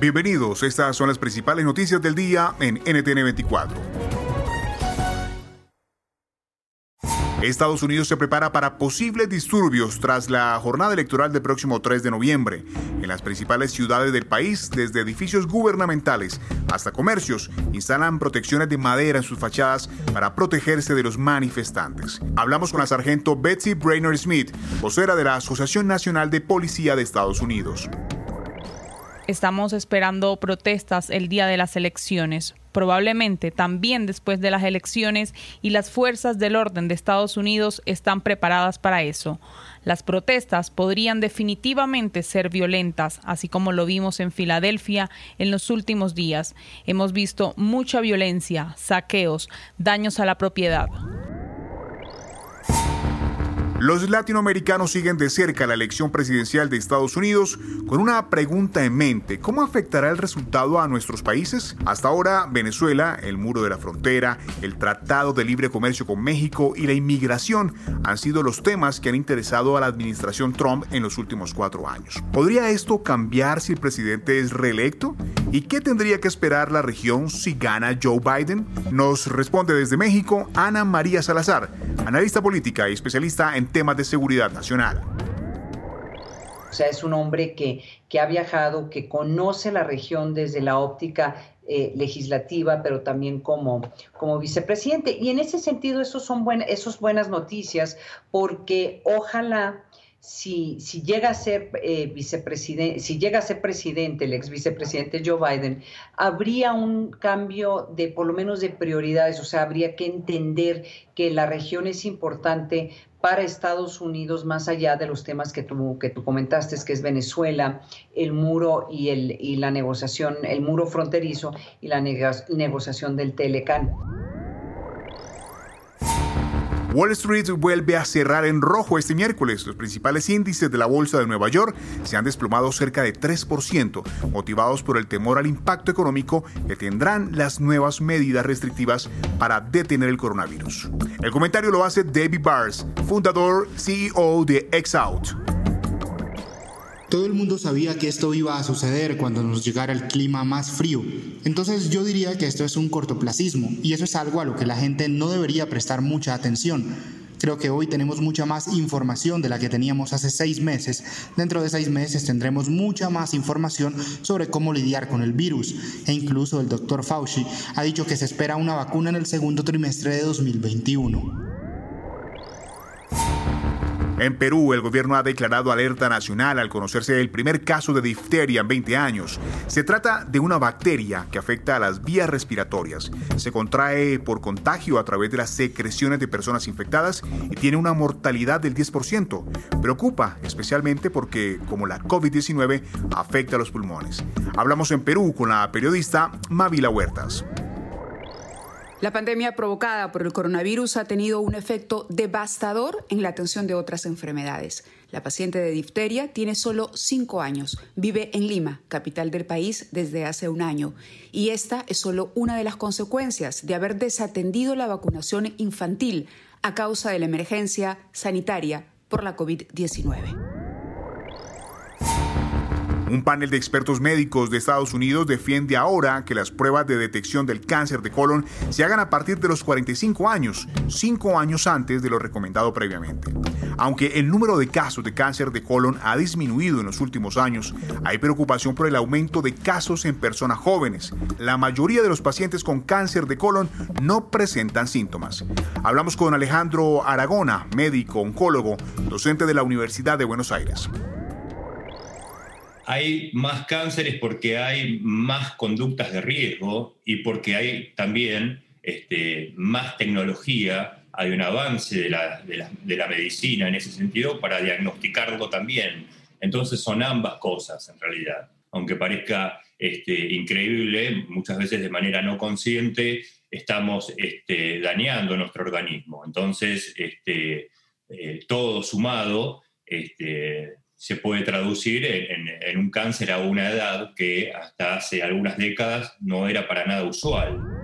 Bienvenidos, estas son las principales noticias del día en NTN 24. Estados Unidos se prepara para posibles disturbios tras la jornada electoral del próximo 3 de noviembre. En las principales ciudades del país, desde edificios gubernamentales hasta comercios, instalan protecciones de madera en sus fachadas para protegerse de los manifestantes. Hablamos con la sargento Betsy Brainerd Smith, vocera de la Asociación Nacional de Policía de Estados Unidos. Estamos esperando protestas el día de las elecciones, probablemente también después de las elecciones y las fuerzas del orden de Estados Unidos están preparadas para eso. Las protestas podrían definitivamente ser violentas, así como lo vimos en Filadelfia en los últimos días. Hemos visto mucha violencia, saqueos, daños a la propiedad. Los latinoamericanos siguen de cerca la elección presidencial de Estados Unidos con una pregunta en mente. ¿Cómo afectará el resultado a nuestros países? Hasta ahora, Venezuela, el muro de la frontera, el Tratado de Libre Comercio con México y la inmigración han sido los temas que han interesado a la administración Trump en los últimos cuatro años. ¿Podría esto cambiar si el presidente es reelecto? ¿Y qué tendría que esperar la región si gana Joe Biden? Nos responde desde México Ana María Salazar, analista política y especialista en temas de seguridad nacional. O sea, es un hombre que, que ha viajado, que conoce la región desde la óptica eh, legislativa, pero también como, como vicepresidente. Y en ese sentido, esos son esos buenas noticias, porque ojalá si, si, llega a ser eh, si llega a ser presidente, el ex vicepresidente Joe Biden, habría un cambio de por lo menos de prioridades, o sea, habría que entender que la región es importante para Estados Unidos, más allá de los temas que tú, que tú comentaste, que es Venezuela, el muro y, el, y la negociación, el muro fronterizo y la negociación del Telecán. Wall Street vuelve a cerrar en rojo este miércoles. Los principales índices de la Bolsa de Nueva York se han desplomado cerca de 3%, motivados por el temor al impacto económico que tendrán las nuevas medidas restrictivas para detener el coronavirus. El comentario lo hace David Bars, fundador CEO de Xout. Todo el mundo sabía que esto iba a suceder cuando nos llegara el clima más frío. Entonces yo diría que esto es un cortoplacismo y eso es algo a lo que la gente no debería prestar mucha atención. Creo que hoy tenemos mucha más información de la que teníamos hace seis meses. Dentro de seis meses tendremos mucha más información sobre cómo lidiar con el virus. E incluso el doctor Fauci ha dicho que se espera una vacuna en el segundo trimestre de 2021. En Perú, el gobierno ha declarado alerta nacional al conocerse el primer caso de difteria en 20 años. Se trata de una bacteria que afecta a las vías respiratorias. Se contrae por contagio a través de las secreciones de personas infectadas y tiene una mortalidad del 10%. Preocupa especialmente porque, como la COVID-19, afecta a los pulmones. Hablamos en Perú con la periodista Mavila Huertas. La pandemia provocada por el coronavirus ha tenido un efecto devastador en la atención de otras enfermedades. La paciente de difteria tiene solo cinco años, vive en Lima, capital del país, desde hace un año. Y esta es solo una de las consecuencias de haber desatendido la vacunación infantil a causa de la emergencia sanitaria por la COVID-19. Un panel de expertos médicos de Estados Unidos defiende ahora que las pruebas de detección del cáncer de colon se hagan a partir de los 45 años, cinco años antes de lo recomendado previamente. Aunque el número de casos de cáncer de colon ha disminuido en los últimos años, hay preocupación por el aumento de casos en personas jóvenes. La mayoría de los pacientes con cáncer de colon no presentan síntomas. Hablamos con Alejandro Aragona, médico oncólogo, docente de la Universidad de Buenos Aires hay más cánceres porque hay más conductas de riesgo y porque hay también este, más tecnología, hay un avance de la, de la, medicina en ese sentido para diagnosticarlo también. Entonces son ambas cosas en realidad. Aunque parezca este, increíble, muchas veces de manera no consciente estamos este, dañando nuestro organismo. Entonces, eh, todo sumado se puede traducir en, un cáncer a una edad que hasta hace algunas décadas no era para nada usual.